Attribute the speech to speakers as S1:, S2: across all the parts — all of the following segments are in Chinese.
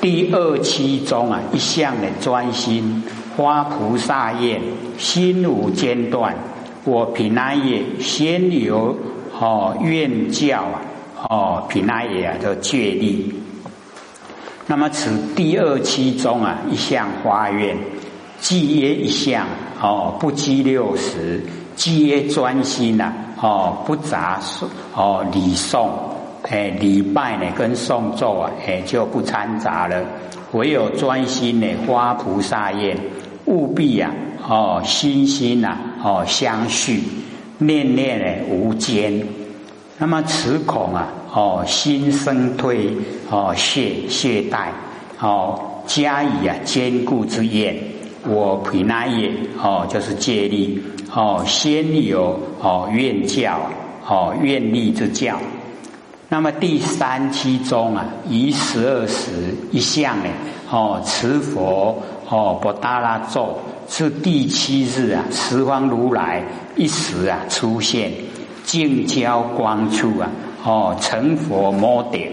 S1: 第二期中啊，一向的专心发菩萨愿，心无间断。我平安夜先有哦愿教啊，哦平安夜啊叫戒力。那么此第二期中啊，一向发愿，既曰一向哦，不积六十，既曰专心呐，哦不杂诵哦礼诵，哎礼拜呢跟诵咒啊，哎就不掺杂了，唯有专心呢发菩萨愿，务必呀哦心心呐哦相续，念念呢无间。那么此恐啊，哦，心生退，哦，懈懈怠，哦，加以啊坚固之愿，我皮那也，哦，就是借力，哦，先有哦愿教，哦愿力之教。那么第三期中啊，以十二时一向呢，哦，持佛，哦，不达拉咒，是第七日啊，十方如来一时啊出现。净交光处啊，哦，成佛摩顶。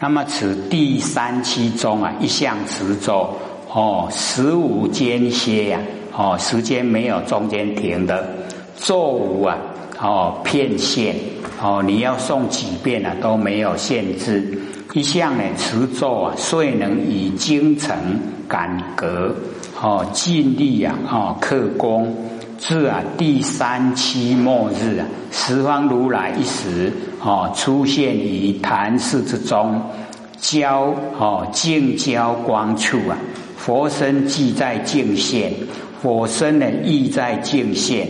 S1: 那么此第三期中啊，一向持咒，哦，十五间歇呀，哦，时间没有中间停的，咒无啊，哦，片线，哦，你要诵几遍啊都没有限制。一向呢持咒啊，遂能以精诚感格，哦，尽力啊，哦，克功。至啊，第三期末日啊，十方如来一时哦，出现于坛室之中，交哦净交光处啊，佛身即在净现，佛身呢亦在净现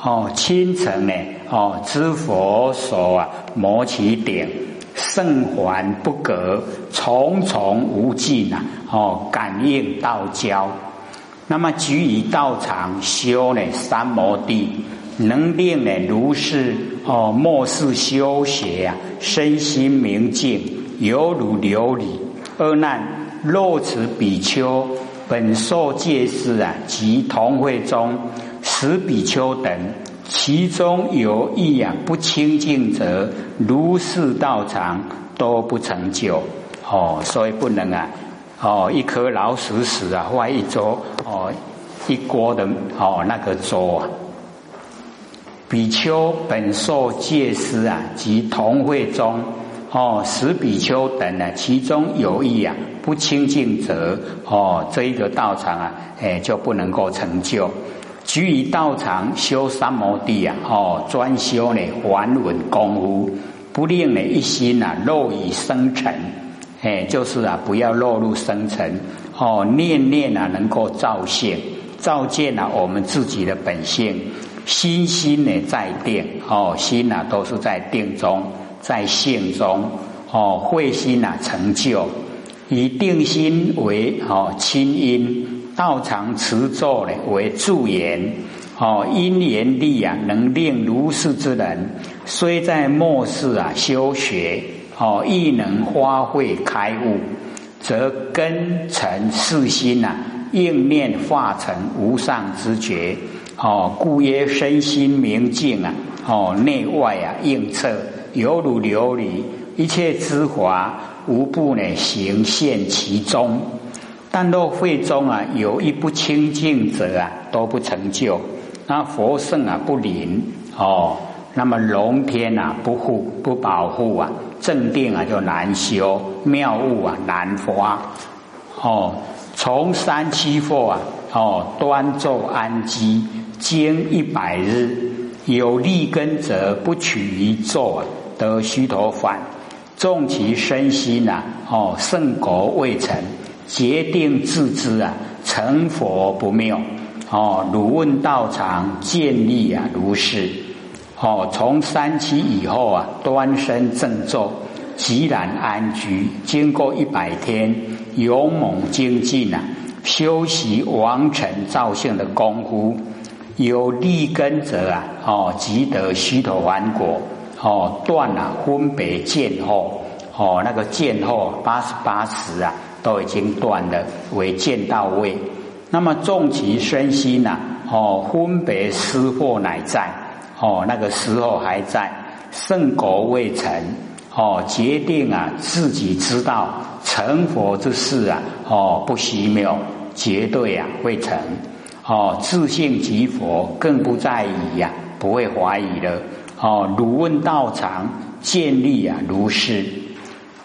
S1: 哦，清晨呢哦，知佛所啊，摩其顶，圣环不隔，重重无尽啊，哦，感应道交。那么举以道场修呢三摩地，能令呢如是哦莫视修学啊，身心明净，犹如琉璃。二难若此比丘本受戒师啊，及同会中十比丘等，其中有一样不清净者，如是道场都不成就哦，所以不能啊。哦，一颗老鼠屎啊，坏一桌哦，一锅的哦那个粥啊。比丘本受戒师啊，及同会中哦，十比丘等呢，其中有一啊不清净者哦，这一个道场啊，哎就不能够成就。居于道场修三摩地啊，哦专修呢还稳功夫，不令呢一心啊落于生尘。哎，就是啊，不要落入生尘哦，念念啊，能够照现、照见啊，我们自己的本性，心心呢在定哦，心啊都是在定中，在性中哦，慧心啊成就，以定心为哦清音，道场持咒呢为助言哦，因缘力啊，能令如是之人，虽在末世啊修学。哦，亦能发挥开悟，则根尘四心呐，应念化成无上之觉。哦，故曰身心明净啊，哦，内外啊应彻，犹如琉璃，一切之华无不呢行现其中。但若会中啊有一不清净者啊，都不成就。那佛圣啊不灵哦，那么龙天啊不护不保护啊。正定啊就难修，妙悟啊难发。哦，从三七佛啊，哦端坐安基，经一百日，有利根者不取于坐，得须陀洹。众其身心呐，哦圣果未成，决定自知啊，成佛不妙。哦，汝问道场建立啊，如是。哦，从三期以后啊，端身正坐，极然安居。经过一百天勇猛精进啊，修习王成造性的功夫，有立根者啊，哦，即得虚陀洹果。哦，断了分别见后，哦，那个见后八十八时啊，都已经断了，为见到位。那么重其身心呐，哦，分别失惑乃在。哦，那个时候还在圣果未成，哦，决定啊，自己知道成佛之事啊，哦，不虚谬，绝对啊会成。哦，自信即佛，更不在疑呀，不会怀疑的。哦，汝问道场建立啊，如是。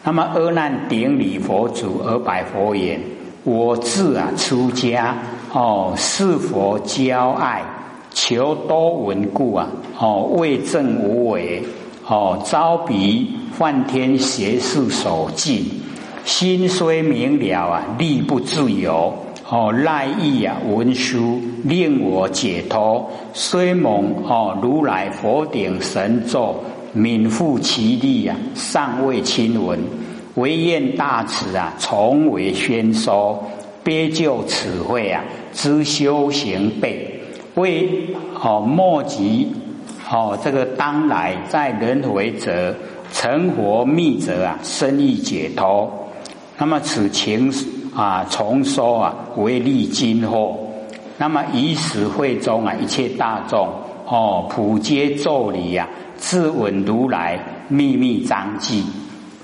S1: 那么阿难顶礼佛祖而拜佛言：我自啊出家，哦，是佛骄爱，求多闻故啊，哦，为正无为，哦，招彼梵天邪士所禁，心虽明了啊，力不自由。哦，赖意啊，文书令我解脱，虽蒙哦如来佛顶神咒，敏负其力啊，尚未亲闻，唯愿大慈啊，从为宣说，别就此会啊，知修行备，为哦莫及哦这个当来在轮回者成佛密者啊，生意解脱，那么此情。啊，重说啊，为利今后。那么以此会中啊，一切大众哦，普皆咒礼呀，自闻如来秘密章记。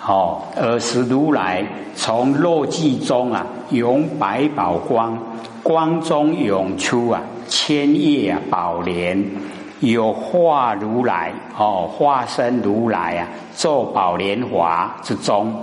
S1: 哦，尔时如来从肉髻中啊，涌百宝光，光中涌出啊，千叶啊宝莲，有化如来哦，化身如来啊，咒宝莲华之中。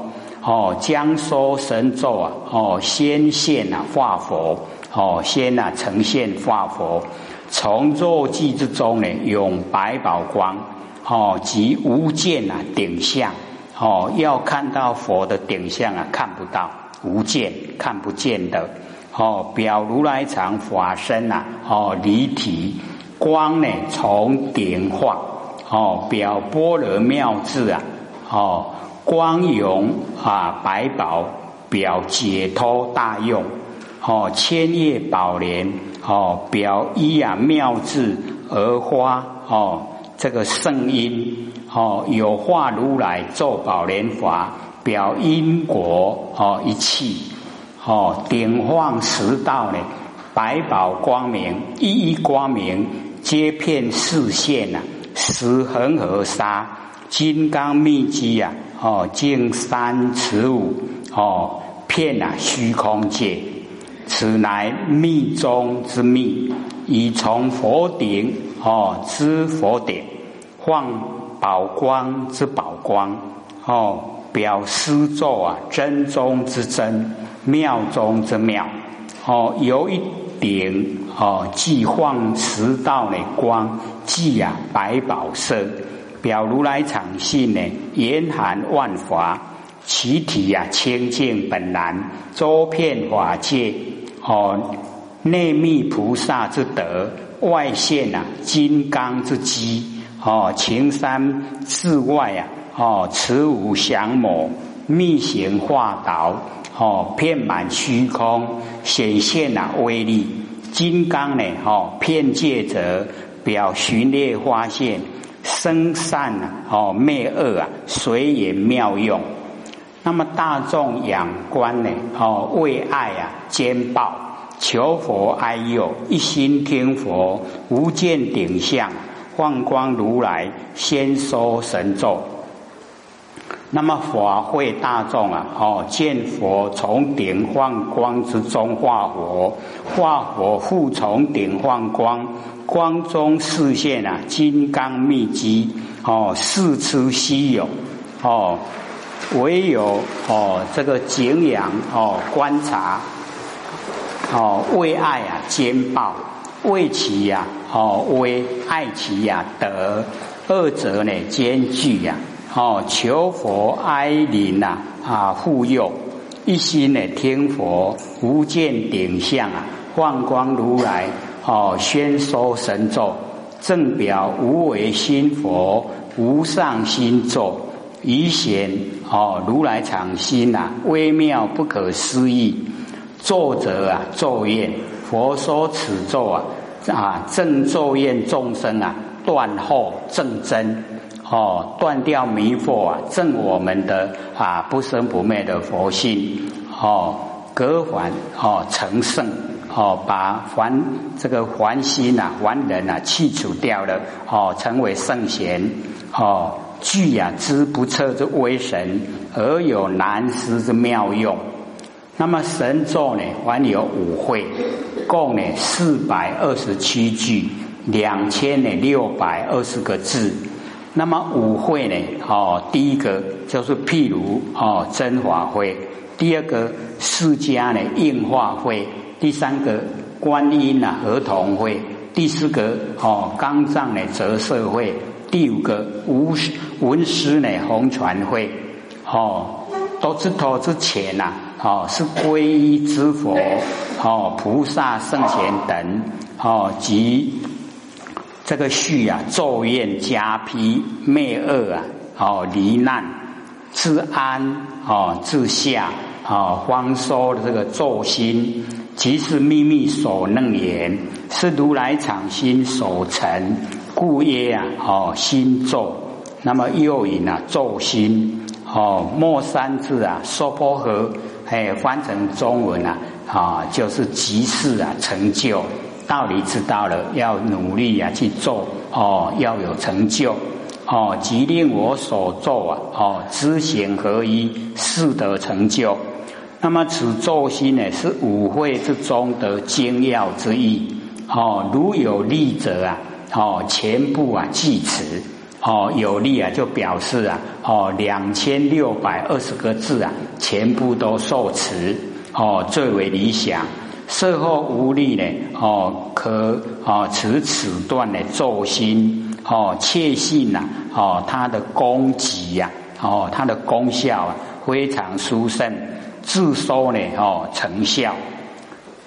S1: 哦，将说神咒啊！哦，先现啊化佛，哦，先啊呈现化佛，从坐骑之中呢，用百宝光，哦，即无见啊顶相，哦，要看到佛的顶相啊，看不到，无见看不见的，哦，表如来藏法身呐，哦，离体光呢从顶化，哦，表般若妙智啊，哦。光荣啊，百宝表解脱大用，哦，千叶宝莲哦，表一啊妙智而花哦，这个圣音哦，有化如来咒宝莲华，表因果哦一气哦，顶放十道呢，百宝光明一一光明，皆遍四现呐，十恒河沙金刚密机呀。哦，净三尺五哦，遍啊虚空界，此乃密中之密，以从佛顶哦知佛顶，放宝光之宝光哦，表施咒啊真中之真，妙中之妙哦，有一顶哦，即放十道的光，即啊百宝色。表如来常性呢，严含万法，其体呀清净本然，周遍法界。哦，内密菩萨之德，外现啊金刚之机。哦，情山之外啊，哦，慈无降魔，密行化导。哦，遍满虚空，显现啊威力。金刚呢，哦，遍界者，表寻猎发现。生善啊，哦灭恶啊，随缘妙用。那么大众仰观呢，哦为爱啊兼报，求佛哀佑，一心听佛，无见顶相，放光如来，先说神咒。那么法会大众啊，哦见佛从顶放光之中化佛，化佛复从顶放光。光中视现啊，金刚密机哦，四出稀有哦，唯有哦这个景仰哦观察哦为爱啊兼报为其呀哦为爱其呀得二者呢兼具呀哦求佛哀怜呐啊护佑一心呢听佛无见顶相啊放光如来。哦，宣说神咒，正表无为心佛，无上心咒，以显哦如来常心呐，微妙不可思议。作者啊，咒愿佛说此咒啊，啊正咒愿众生啊，断后正真哦，断掉迷惑啊，正我们的啊不生不灭的佛性哦，隔凡哦成圣。哦，把凡这个凡心呐、凡人呐去除掉了，哦，成为圣贤，哦，具呀之不测之威神，而有难施之妙用。那么神咒呢，还有五会，共呢四百二十七句，两千呢六百二十个字。那么五会呢，哦，第一个就是譬如哦真华会，第二个释迦呢应化会，第三个观音啊合同会，第四个哦刚藏呢折射会，第五个无文师呢红传会，哦都知道之前呐。哦，是皈依之佛，哦，菩萨圣贤等，哦，及这个序啊，咒怨加披灭恶啊，哦，离难自安，哦，自下，哦，方说的这个咒心，即是秘密所能言，是如来藏心所成，故曰啊，哦，心咒。那么又引啊，咒心，哦，末三字啊，娑婆诃。哎，翻成中文啊，啊，就是即事啊，成就道理知道了，要努力啊去做哦，要有成就哦，即令我所做啊，哦，知行合一，事得成就。那么此咒心呢，是五会之中的精要之一哦，如有利者啊，哦，全部啊记持。哦，有力啊，就表示啊，哦，两千六百二十个字啊，全部都受持，哦，最为理想。事后无力呢，哦，可哦持此段的咒心，哦，确信呐，哦，它的功绩呀，哦，它的功效啊，非常殊胜，自收呢，哦，成效。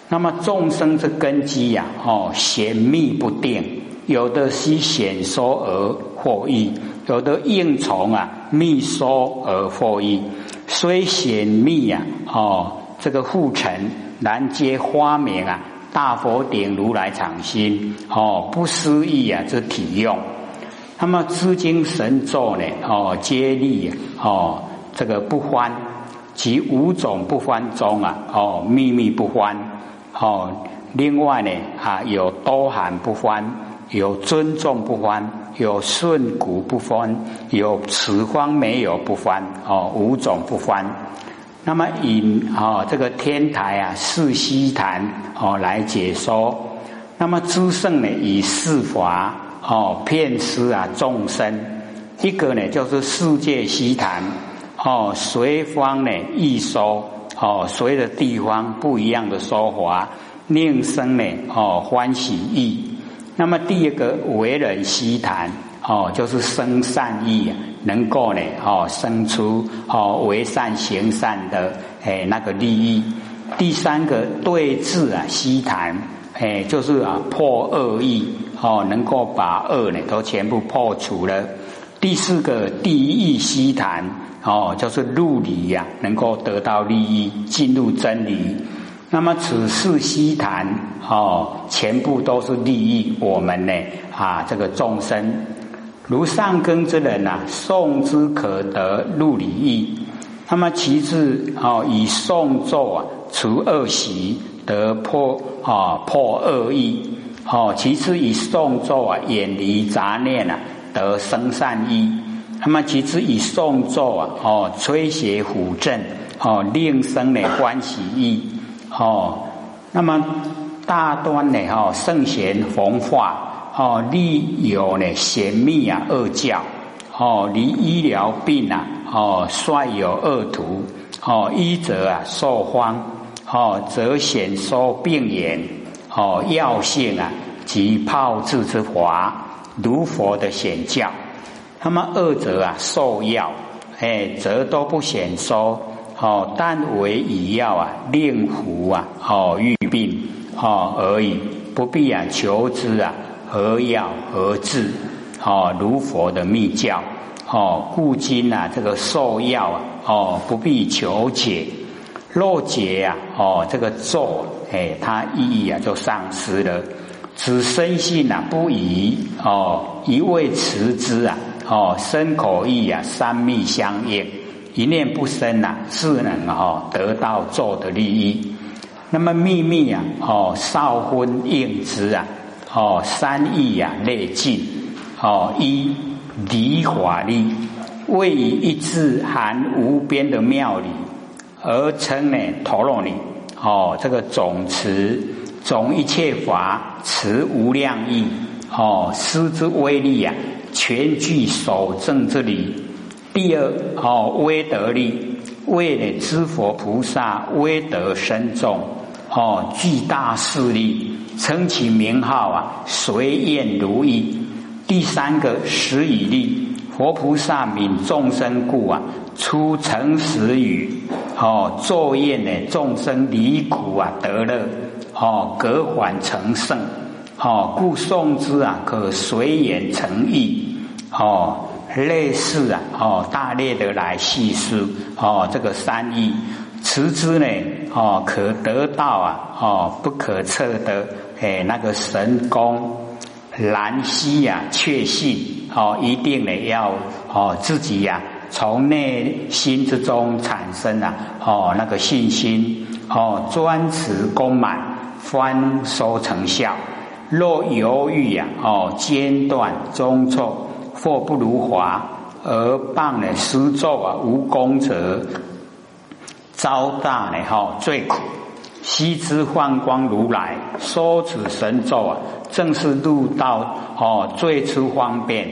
S1: 那么众生之根基呀，哦，显密不定。有的是显说而获益，有的应从啊密说而获益。虽显密啊，哦，这个护成南接花明啊，大佛顶如来藏心哦，不思议啊之体用。那么资经神咒呢，哦，接力哦，这个不欢，即五种不欢中啊，哦，秘密不欢，哦，另外呢啊，有多含不欢。有尊重不翻，有顺古不翻，有此方没有不翻哦，五种不翻。那么以哦这个天台啊四西坛哦来解说。那么诸圣呢以四法哦骗施啊众生。一个呢就是世界西坛哦随方呢易说哦随的地方不一样的说法，令生呢哦欢喜意。那么第一个为人希谈哦，就是生善意，能够呢哦生出哦为善行善的哎那个利益。第三个对治啊希谈哎，就是啊破恶意哦，能够把恶呢都全部破除了。第四个第一希谈哦，就是入理呀，能够得到利益，进入真理。那么此事西谈哦，全部都是利益我们呢啊，这个众生如上根之人呐，诵之可得入理意。那么其次哦，以诵咒啊除恶习，得破啊破恶意。哦，其次以诵咒啊远离杂念啊，得生善意。那么其次以诵咒啊哦吹邪唬正哦令生呢欢喜意。哦，那么大端呢？哈，圣贤弘化哦，利有呢显密啊恶教哦，离医疗病啊哦，率有恶徒哦，医者啊受荒哦，则显说病言哦，药性啊及炮制之华，如佛的显教。那么恶者啊受药哎，则都不显说。哦，但为以药啊，令服啊，哦，愈病哦而已，不必啊求之啊，何药何治？哦，如佛的密教哦，故今啊，这个受药啊，哦，不必求解，若解啊，哦，这个咒哎，它意义啊就丧失了。此生性啊不疑哦，一味持之啊，哦，身口意啊三密相应。一念不生呐，自能哦得到做的利益。那么秘密啊，哦少昏应之啊，哦三义啊内尽，哦一离法力，位以一字含无边的妙理，而称呢陀罗尼。哦，这个总持总一切法持无量义。哦，师之威力呀，全具守正之理。第二，哦，威德力，为了知佛菩萨威德深重。哦，巨大势力，称其名号啊，随愿如意。第三个实以力，佛菩萨悯众生故啊，出诚实语，哦，作愿呢，众生离苦啊得乐，哦，隔缓成圣，哦，故诵之啊，可随缘成意，哦，类似啊，哦，大略的来细说，哦，这个三义。持之呢，哦，可得到啊，哦，不可测的，哎，那个神功，然息呀，确信，哦，一定呢要，哦，自己呀，从内心之中产生啊，哦，那个信心，哦，专持功满，翻收成效。若犹豫呀，哦，间断中错，或不如华，而谤呢失咒啊，无功者。遭大呢哈最苦，悉知幻光如来说此神咒啊，正是入道哦最初方便，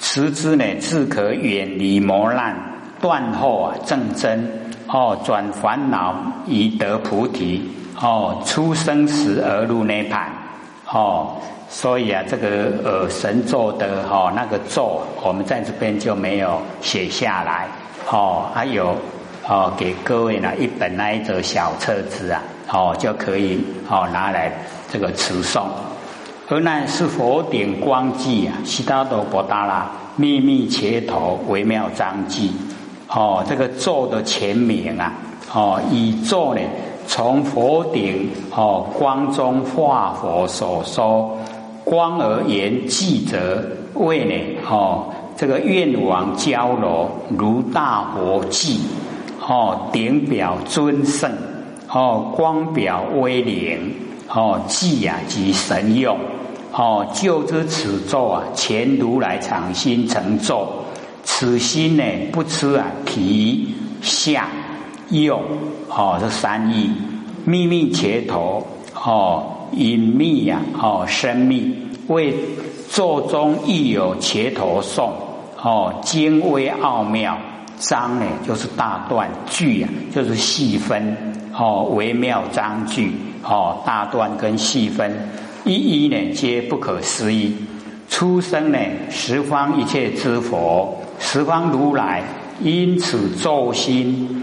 S1: 持之呢自可远离磨难，断后啊正真哦转烦恼以得菩提哦出生时而入涅盘哦，所以啊这个呃神咒的哈那个咒，我们在这边就没有写下来哦，还有。哦，给各位呢一本那一则小册子啊，哦就可以哦拿来这个持诵。而那是佛典光记啊，悉达多波达拉秘密切头微妙章记。哦，这个咒的全名啊，哦以咒呢从佛顶哦光中化佛所说光而言记者为呢？哦这个愿王交罗如大佛记。哦，顶表尊胜，哦，光表威灵，哦，记呀及神用，哦，就知此咒啊，前如来常心成咒，此心呢不吃啊皮相用，哦，这三义。秘密切头，哦，隐秘呀，哦，深密为咒中亦有切头颂，哦，精微奥妙。章呢，就是大段；句啊，就是细分。哦，微妙章句，哦，大段跟细分，一一呢，皆不可思议。出生呢，十方一切之佛，十方如来，因此咒心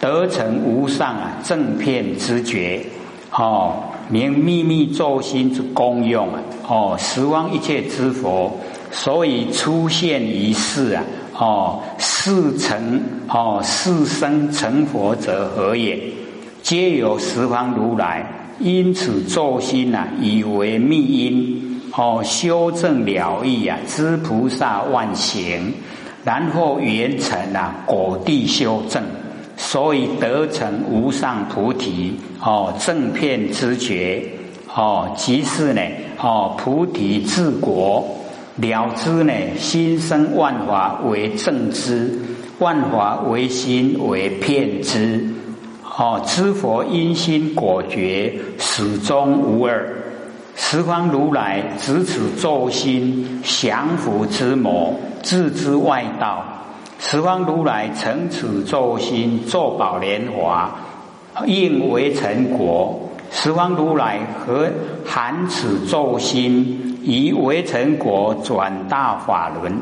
S1: 得成无上啊正片之觉。哦，名秘密咒心之功用啊。哦，十方一切之佛，所以出现于世啊。哦，四成哦，四生成佛者何也？皆有十方如来，因此作心呐，以为密因哦，修正了义啊，知菩萨万行，然后圆成啊，果地修正，所以得成无上菩提哦，正片知觉哦，即是呢哦，菩提治国。了知呢，心生万法为正知，万法为心为片知。哦，知佛因心果觉，始终无二。十方如来执此咒心，降伏之魔，自知外道。十方如来成此咒心，作宝莲华，应为成果。十方如来和含此咒心？以为成果转大法轮，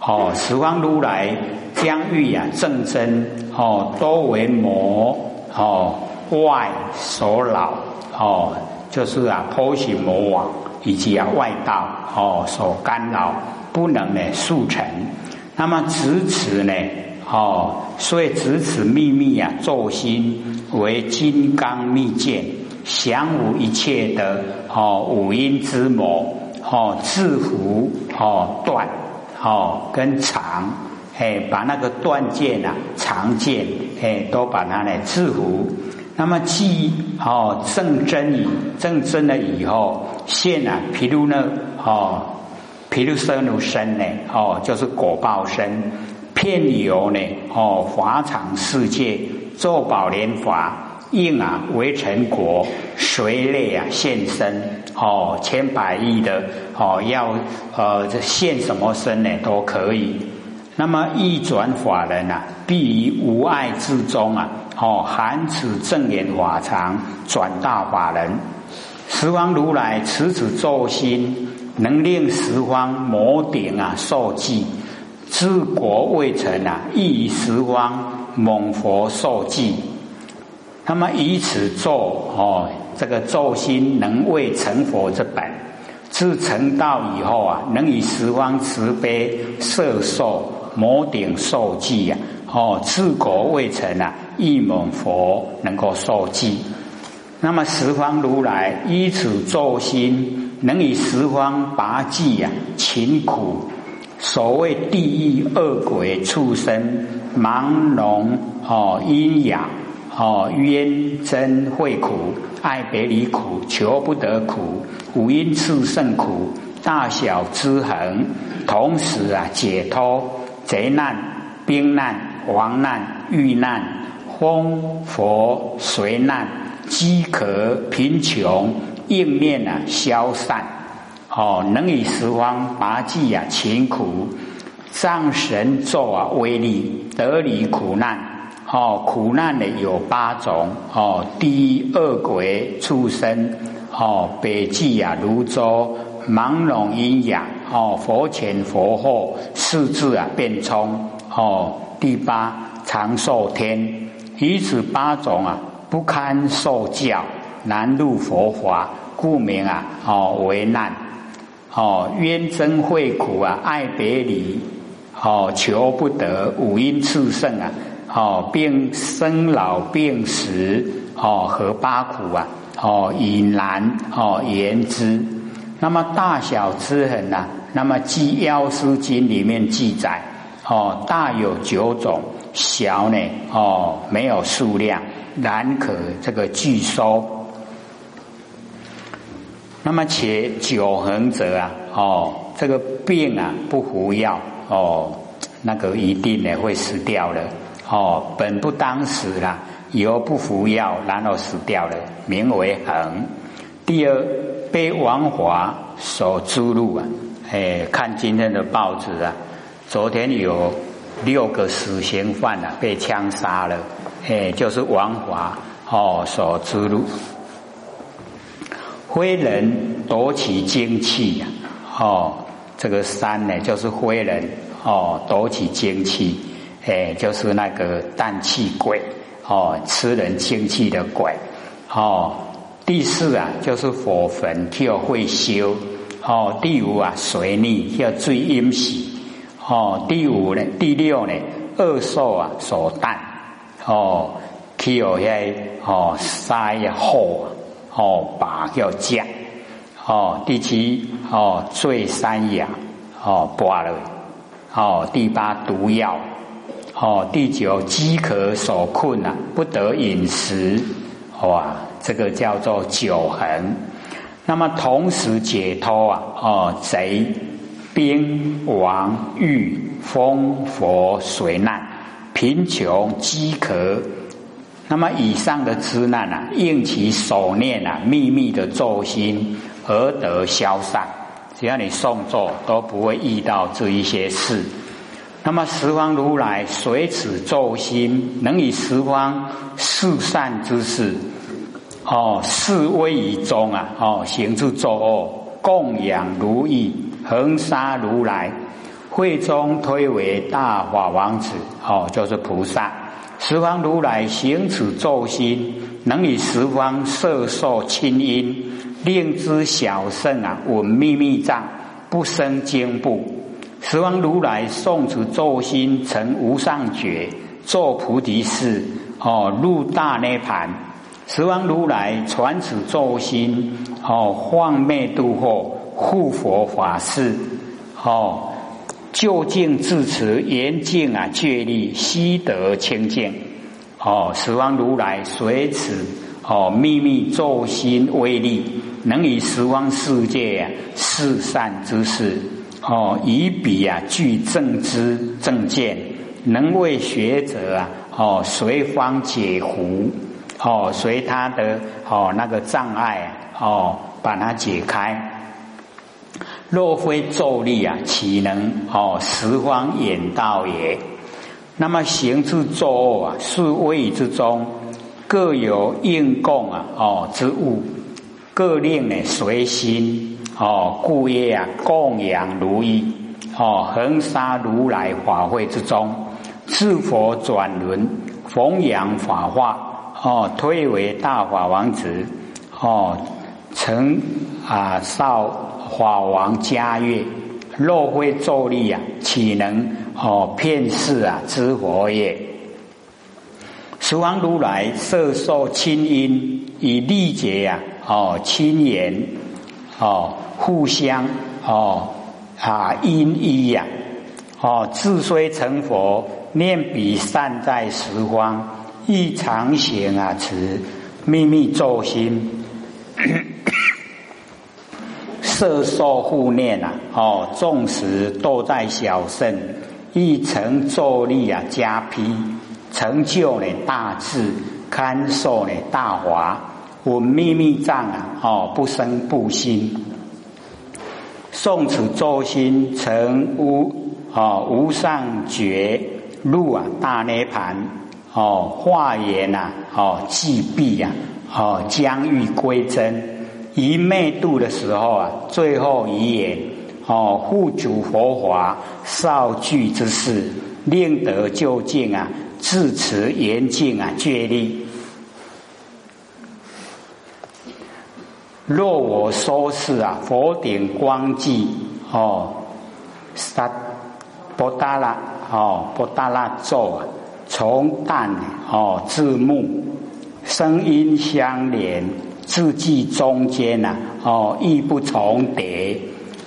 S1: 哦，十方如来将欲啊正真，哦，多为魔，哦，外所扰，哦，就是啊婆行魔王以及啊外道，哦，所干扰，不能呢速成。那么执此呢，哦，所以执此秘密啊，咒心为金刚密剑，降伏一切的哦五阴之魔。哦，制服哦断哦跟长，哎，把那个断剑啊、长剑哎都把它呢制服。那么既哦正真以正真了以后，现啊毗卢呢哦毗卢舍奴身呢哦就是果报身，遍游呢哦法场世界做宝莲法，应啊为成国，随类啊现身哦千百亿的哦要呃这现什么身呢都可以。那么一转法人啊，必于无碍之中啊，哦含此正言法常转大法人。十方如来持此咒心，能令十方摩顶啊受记，治国未成啊，亦十方猛佛受记。那么以此咒哦，这个咒心能为成佛之本，自成道以后啊，能以十方慈悲摄受摩顶受记呀，哦，治国未成啊，亦猛佛能够受记。那么十方如来依此咒心，能以十方拔济呀，勤苦所谓地狱恶鬼畜生盲聋哦阴阳哦冤真会苦爱别离苦求不得苦五阴炽盛苦大小之恒，同时啊解脱贼难兵难亡难遇难风佛水难。饥渴贫穷应面啊消散，哦，能以十方拔济啊勤苦，上神咒啊威力得离苦难，哦，苦难呢有八种，哦，第一恶鬼畜生，哦，北极啊如舟盲聋阴阳，哦，佛前佛后四字啊变冲，哦，第八长寿天，以此八种啊。不堪受教，难入佛法，故名啊，哦为难，哦冤憎会苦啊，爱别离，哦求不得，五阴炽盛啊，哦病生老病死，哦和八苦啊，哦以难哦言之。那么大小之痕呐，那么《记药师经》里面记载，哦大有九种，小呢，哦没有数量。然可这个拒收，那么且久恒者啊，哦，这个病啊不服药哦，那个一定呢会死掉了哦，本不当死啦，以后不服药，然后死掉了，名为恒。第二，被王华所诛戮啊，哎，看今天的报纸啊，昨天有六个死刑犯啊被枪杀了。哎，就是王华哦所之路，灰人夺取精气呀，哦，这个山呢就是灰人哦夺取精气，哎，就是那个氮气鬼哦，吃人精气的鬼哦。第四啊，就是火焚叫会修哦。第五啊，水逆叫最阴喜哦。第五呢，第六呢，恶兽啊所啖。哦，去有遐哦，塞火哦，把叫夹哦，第七哦，醉山羊哦，拔了哦，第八毒药哦，第九饥渴所困啊，不得饮食哇，这个叫做九痕。那么同时解脱啊哦，贼兵王欲风佛水难。贫穷饥渴，那么以上的之难啊，应其手念啊，秘密的咒心而得消散。只要你诵咒，都不会遇到这一些事。那么十方如来随此咒心，能以十方四善之事，哦，示威于中啊，哦，行住作恶，供养如意，恒沙如来。会中推为大法王子，哦，就是菩萨。十方如来行此咒心，能以十方色受清音，令之小圣啊，闻秘密藏，不生惊怖。十方如来诵此咒心，成无上觉，作菩提事，哦，入大涅盘。十方如来传此咒心，哦，放灭度惑，护佛法事，哦。就近自持严净啊，戒律悉得清净。哦，十方如来随此哦秘密咒心威力，能以十方世界啊世善之事哦以彼啊具正知正见能为学者啊，哦，随方解狐，哦，随他的哦那个障碍哦，把它解开。若非咒力啊，岂能哦十方演道也？那么行之作恶啊，是位之中各有应供啊，哦之物，各令呢随心哦，故曰啊供养如意哦，恒沙如来法会之中。是佛转轮弘扬法化哦，推为大法王子哦，成啊少法王家乐，若非咒力啊，岂能哦骗世啊知佛也？十方如来色受亲音，以力劫呀哦亲言哦互相哦啊因依呀哦自虽成佛。念彼善在十方，亦常行啊持秘密咒心，色受护念啊！哦，纵使都在小圣，亦成咒力啊加披，成就呢大智，堪受呢大华。闻秘密藏啊！哦，不生不心，诵此咒心，成无哦无上觉。入啊大涅盘哦化缘呐哦寂闭呀哦将欲归真一昧度的时候啊最后一言哦护主佛法少具之事令得究竟啊自持严禁啊戒力若我说是啊佛顶光寂哦萨波达拉。哦，不达拉咒啊，从淡哦至目，声音相连，字迹中间呐哦意不重叠，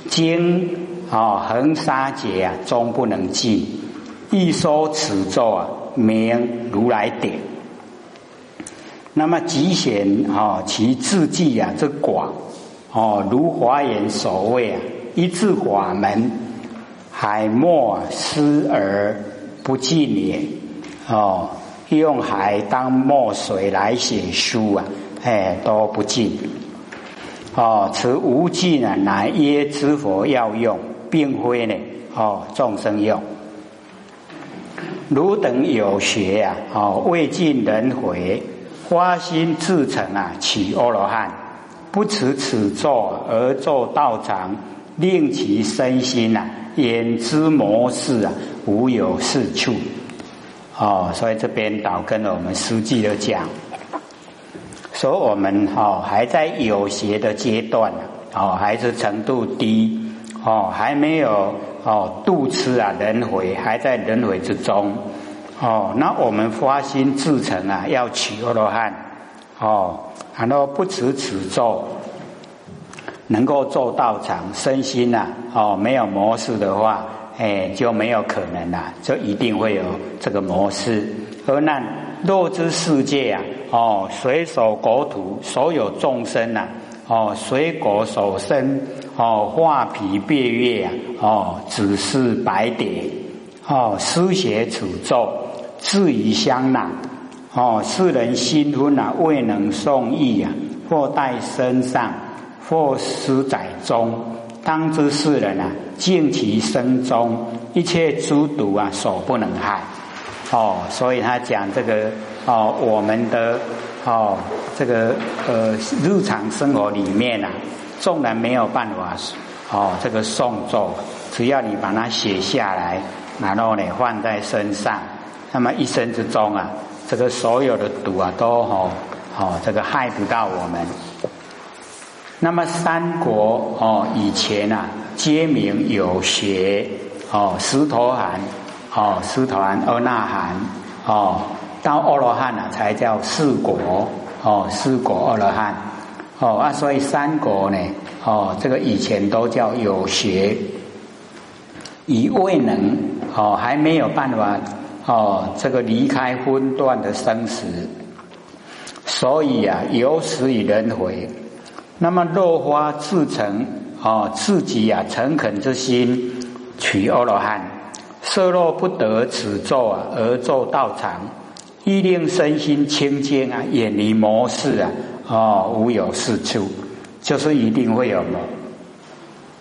S1: 经哦横沙劫啊终不能尽，一说此咒啊名如来典。那么极显哦其字迹啊之广哦如华严所谓啊一字法门。海墨思而不尽也，哦，用海当墨水来写书啊，哎，都不尽。哦，此无尽啊，乃耶知佛要用，并非呢，哦，众生用。汝等有学啊，哦，未尽人回，花心自成啊，起阿罗汉，不持此作而作道场，令其身心呐。眼之模式啊，无有是处哦，所以这边导跟了我们实际的讲，说我们哦还在有学的阶段哦，还是程度低哦，还没有哦度吃啊轮回，还在轮回之中哦。那我们发心自成啊，要取阿罗汉哦，然后不持此咒。能够做道场，身心呐，哦，没有模式的话，哎，就没有可能啦，就一定会有这个模式。而那肉之世界啊，哦，水手国土，所有众生呐，哦，水果所生，哦，画皮变月啊，哦，只是白蝶，哦，失血诅咒，自以香囊，哦，世人心昏啊，未能送意啊，或带身上。或死在中，当知世人啊，尽其身中一切诸毒啊，所不能害。哦，所以他讲这个哦，我们的哦，这个呃，日常生活里面啊，纵然没有办法哦，这个诵咒，只要你把它写下来，然后呢放在身上，那么一生之中啊，这个所有的毒啊，都哦哦，这个害不到我们。那么三国哦，以前啊，皆名有学哦，石头寒哦，石头寒阿那寒哦，到阿罗汉啊，才叫四果哦，四果阿罗汉。哦啊，所以三国呢哦，这个以前都叫有学，以未能哦，还没有办法哦，这个离开分段的生死，所以啊，有死以轮回。那么落花自成，哦，自己啊诚恳之心取阿罗汉，色若不得此咒啊，而咒道场，意令身心清净啊，远离魔事啊，啊，无有是处，就是一定会有魔。